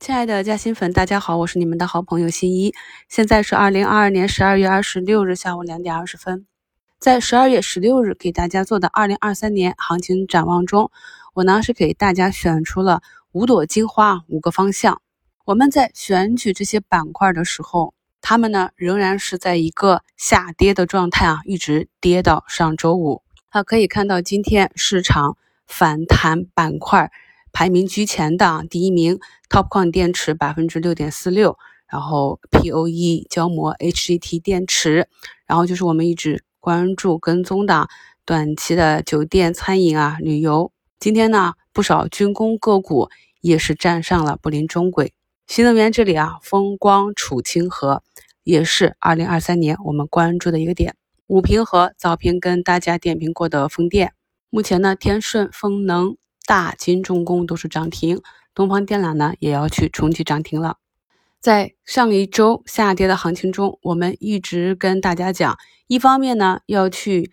亲爱的嘉兴粉，大家好，我是你们的好朋友新一。现在是二零二二年十二月二十六日下午两点二十分。在十二月十六日给大家做的二零二三年行情展望中，我呢是给大家选出了五朵金花五个方向。我们在选取这些板块的时候，它们呢仍然是在一个下跌的状态啊，一直跌到上周五。啊，可以看到今天市场反弹板块。排名居前的第一名，TOPCon 电池百分之六点四六，然后 POE 胶膜 HGT 电池，然后就是我们一直关注跟踪的短期的酒店、餐饮啊、旅游。今天呢，不少军工个股也是站上了布林中轨。新能源这里啊，风光储氢核也是二零二三年我们关注的一个点。五平和早评跟大家点评过的风电，目前呢，天顺风能。大金重工都是涨停，东方电缆呢也要去冲击涨停了。在上一周下跌的行情中，我们一直跟大家讲，一方面呢要去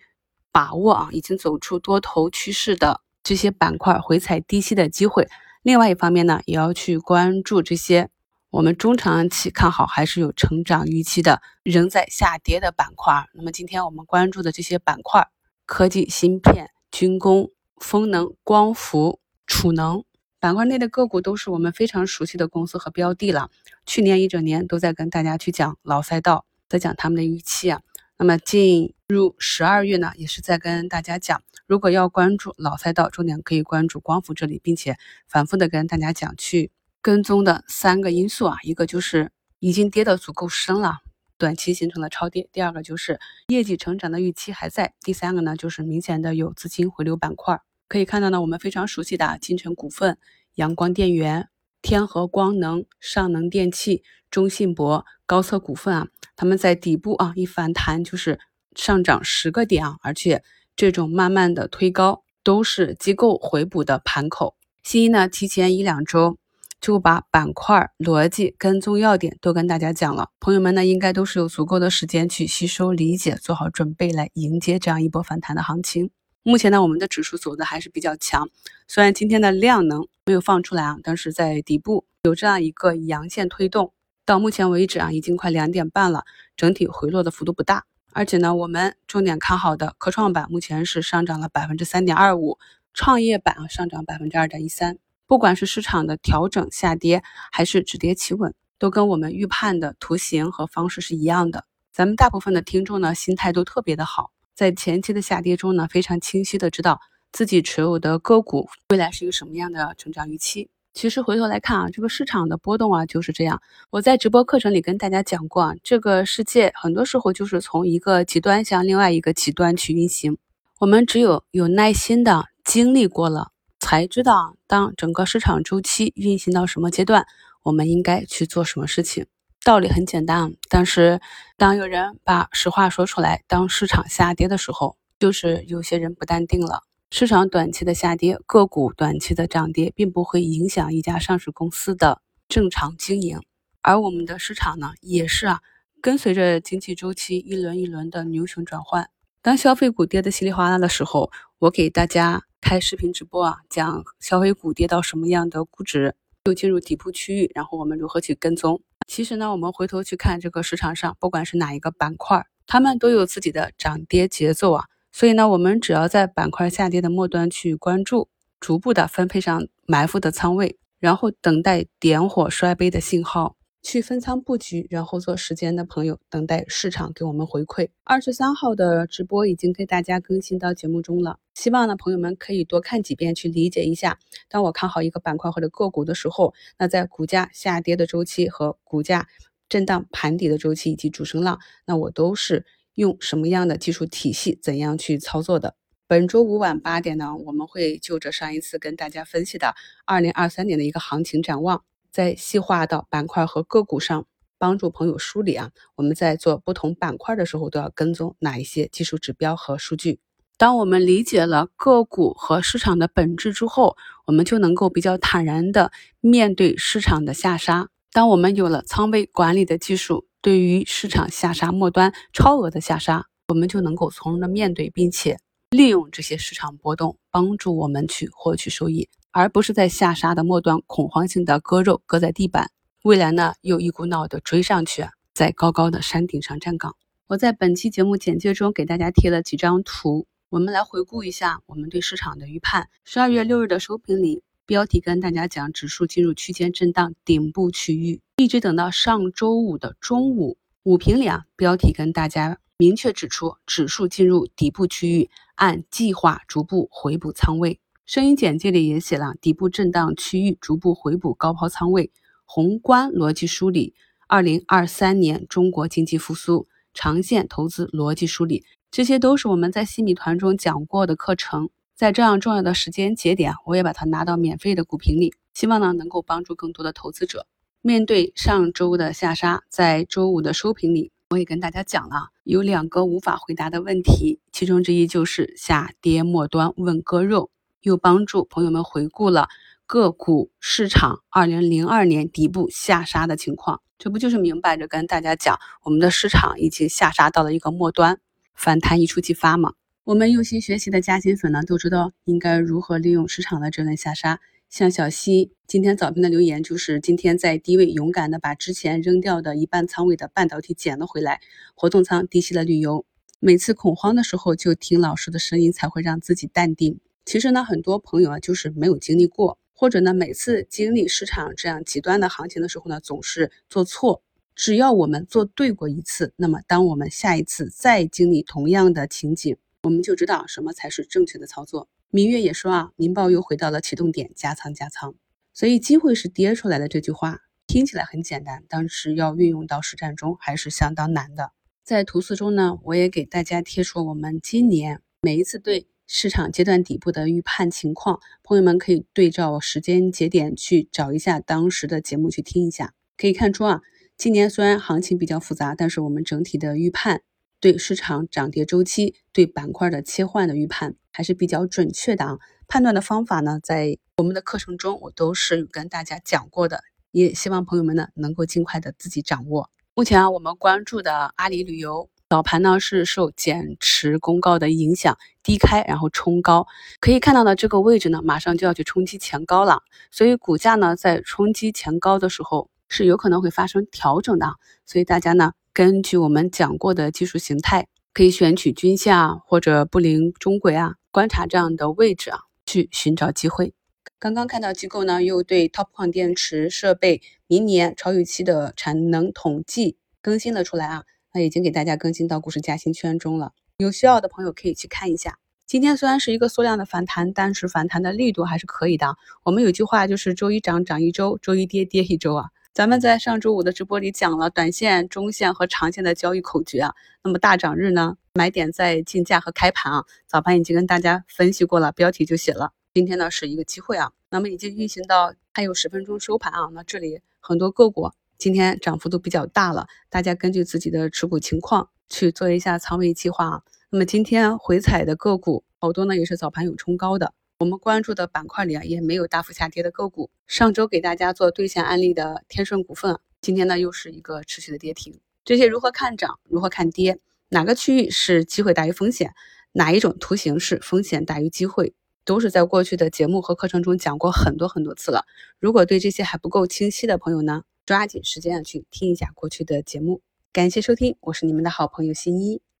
把握啊已经走出多头趋势的这些板块回踩低吸的机会，另外一方面呢也要去关注这些我们中长期看好还是有成长预期的仍在下跌的板块。那么今天我们关注的这些板块，科技芯片、军工。风能、光伏、储能板块内的个股都是我们非常熟悉的公司和标的了。去年一整年都在跟大家去讲老赛道，在讲他们的预期啊。那么进入十二月呢，也是在跟大家讲，如果要关注老赛道，重点可以关注光伏这里，并且反复的跟大家讲去跟踪的三个因素啊，一个就是已经跌得足够深了。短期形成了超跌，第二个就是业绩成长的预期还在，第三个呢就是明显的有资金回流板块。可以看到呢，我们非常熟悉的金城股份、阳光电源、天合光能、上能电器、中信博、高策股份啊，他们在底部啊一反弹就是上涨十个点啊，而且这种慢慢的推高都是机构回补的盘口。新一呢提前一两周。就把板块逻辑、跟踪要点都跟大家讲了，朋友们呢应该都是有足够的时间去吸收、理解，做好准备来迎接这样一波反弹的行情。目前呢，我们的指数走的还是比较强，虽然今天的量能没有放出来啊，但是在底部有这样一个阳线推动，到目前为止啊，已经快两点半了，整体回落的幅度不大，而且呢，我们重点看好的科创板目前是上涨了百分之三点二五，创业板啊上涨百分之二点一三。不管是市场的调整下跌，还是止跌企稳，都跟我们预判的图形和方式是一样的。咱们大部分的听众呢，心态都特别的好，在前期的下跌中呢，非常清晰的知道自己持有的个股未来是一个什么样的成长预期。其实回头来看啊，这个市场的波动啊就是这样。我在直播课程里跟大家讲过啊，这个世界很多时候就是从一个极端向另外一个极端去运行。我们只有有耐心的经历过了。才知道，当整个市场周期运行到什么阶段，我们应该去做什么事情。道理很简单，但是当有人把实话说出来，当市场下跌的时候，就是有些人不淡定了。市场短期的下跌，个股短期的涨跌，并不会影响一家上市公司的正常经营。而我们的市场呢，也是啊，跟随着经济周期一轮一轮的牛熊转换。当消费股跌得稀里哗啦的时候，我给大家。开视频直播啊，讲消费股跌到什么样的估值，又进入底部区域，然后我们如何去跟踪？其实呢，我们回头去看这个市场上，不管是哪一个板块，他们都有自己的涨跌节奏啊。所以呢，我们只要在板块下跌的末端去关注，逐步的分配上埋伏的仓位，然后等待点火摔杯的信号。去分仓布局，然后做时间的朋友，等待市场给我们回馈。二十三号的直播已经给大家更新到节目中了，希望呢朋友们可以多看几遍，去理解一下。当我看好一个板块或者个股的时候，那在股价下跌的周期和股价震荡盘底的周期以及主升浪，那我都是用什么样的技术体系，怎样去操作的？本周五晚八点呢，我们会就着上一次跟大家分析的二零二三年的一个行情展望。在细化到板块和个股上，帮助朋友梳理啊。我们在做不同板块的时候，都要跟踪哪一些技术指标和数据。当我们理解了个股和市场的本质之后，我们就能够比较坦然的面对市场的下杀。当我们有了仓位管理的技术，对于市场下杀末端超额的下杀，我们就能够从容的面对，并且利用这些市场波动，帮助我们去获取收益。而不是在下杀的末端恐慌性的割肉，割在地板。未来呢，又一股脑的追上去，在高高的山顶上站岗。我在本期节目简介中给大家贴了几张图，我们来回顾一下我们对市场的预判。十二月六日的收评里，标题跟大家讲指数进入区间震荡顶部区域，一直等到上周五的中午，午评里啊，标题跟大家明确指出指数进入底部区域，按计划逐步回补仓位。声音简介里也写了底部震荡区域逐步回补高抛仓位。宏观逻辑梳理，二零二三年中国经济复苏，长线投资逻辑梳理，这些都是我们在新米团中讲过的课程。在这样重要的时间节点，我也把它拿到免费的股评里，希望呢能够帮助更多的投资者。面对上周的下杀，在周五的收评里，我也跟大家讲了有两个无法回答的问题，其中之一就是下跌末端问割肉，又帮助朋友们回顾了。个股市场二零零二年底部下杀的情况，这不就是明摆着跟大家讲，我们的市场已经下杀到了一个末端，反弹一触即发吗？我们用心学习的嘉兴粉呢，都知道应该如何利用市场的这轮下杀。像小西今天早评的留言就是，今天在低位勇敢的把之前扔掉的一半仓位的半导体捡了回来，活动仓低吸了旅游。每次恐慌的时候，就听老师的声音，才会让自己淡定。其实呢，很多朋友啊，就是没有经历过。或者呢，每次经历市场这样极端的行情的时候呢，总是做错。只要我们做对过一次，那么当我们下一次再经历同样的情景，我们就知道什么才是正确的操作。明月也说啊，民报又回到了启动点，加仓加仓。所以机会是跌出来的这句话听起来很简单，但是要运用到实战中还是相当难的。在图四中呢，我也给大家贴出我们今年每一次对。市场阶段底部的预判情况，朋友们可以对照时间节点去找一下当时的节目去听一下，可以看出啊，今年虽然行情比较复杂，但是我们整体的预判对市场涨跌周期、对板块的切换的预判还是比较准确的啊。判断的方法呢，在我们的课程中我都是跟大家讲过的，也希望朋友们呢能够尽快的自己掌握。目前啊，我们关注的阿里旅游。早盘呢是受减持公告的影响低开，然后冲高，可以看到呢这个位置呢马上就要去冲击前高了，所以股价呢在冲击前高的时候是有可能会发生调整的，所以大家呢根据我们讲过的技术形态，可以选取均线啊或者布林中轨啊，观察这样的位置啊去寻找机会。刚刚看到机构呢又对 TOPCon 电池设备明年超预期的产能统计更新了出来啊。那已经给大家更新到股市加薪圈中了，有需要的朋友可以去看一下。今天虽然是一个缩量的反弹，但是反弹的力度还是可以的。我们有句话就是周一涨涨一周，周一跌跌一周啊。咱们在上周五的直播里讲了短线、中线和长线的交易口诀啊。那么大涨日呢，买点在竞价和开盘啊。早盘已经跟大家分析过了，标题就写了。今天呢是一个机会啊。那么已经运行到还有十分钟收盘啊。那这里很多个股。今天涨幅都比较大了，大家根据自己的持股情况去做一下仓位计划啊。那么今天回踩的个股好多呢，也是早盘有冲高的。我们关注的板块里啊，也没有大幅下跌的个股。上周给大家做兑现案例的天顺股份，今天呢又是一个持续的跌停。这些如何看涨，如何看跌，哪个区域是机会大于风险，哪一种图形是风险大于机会，都是在过去的节目和课程中讲过很多很多次了。如果对这些还不够清晰的朋友呢？抓紧时间去听一下过去的节目，感谢收听，我是你们的好朋友新一。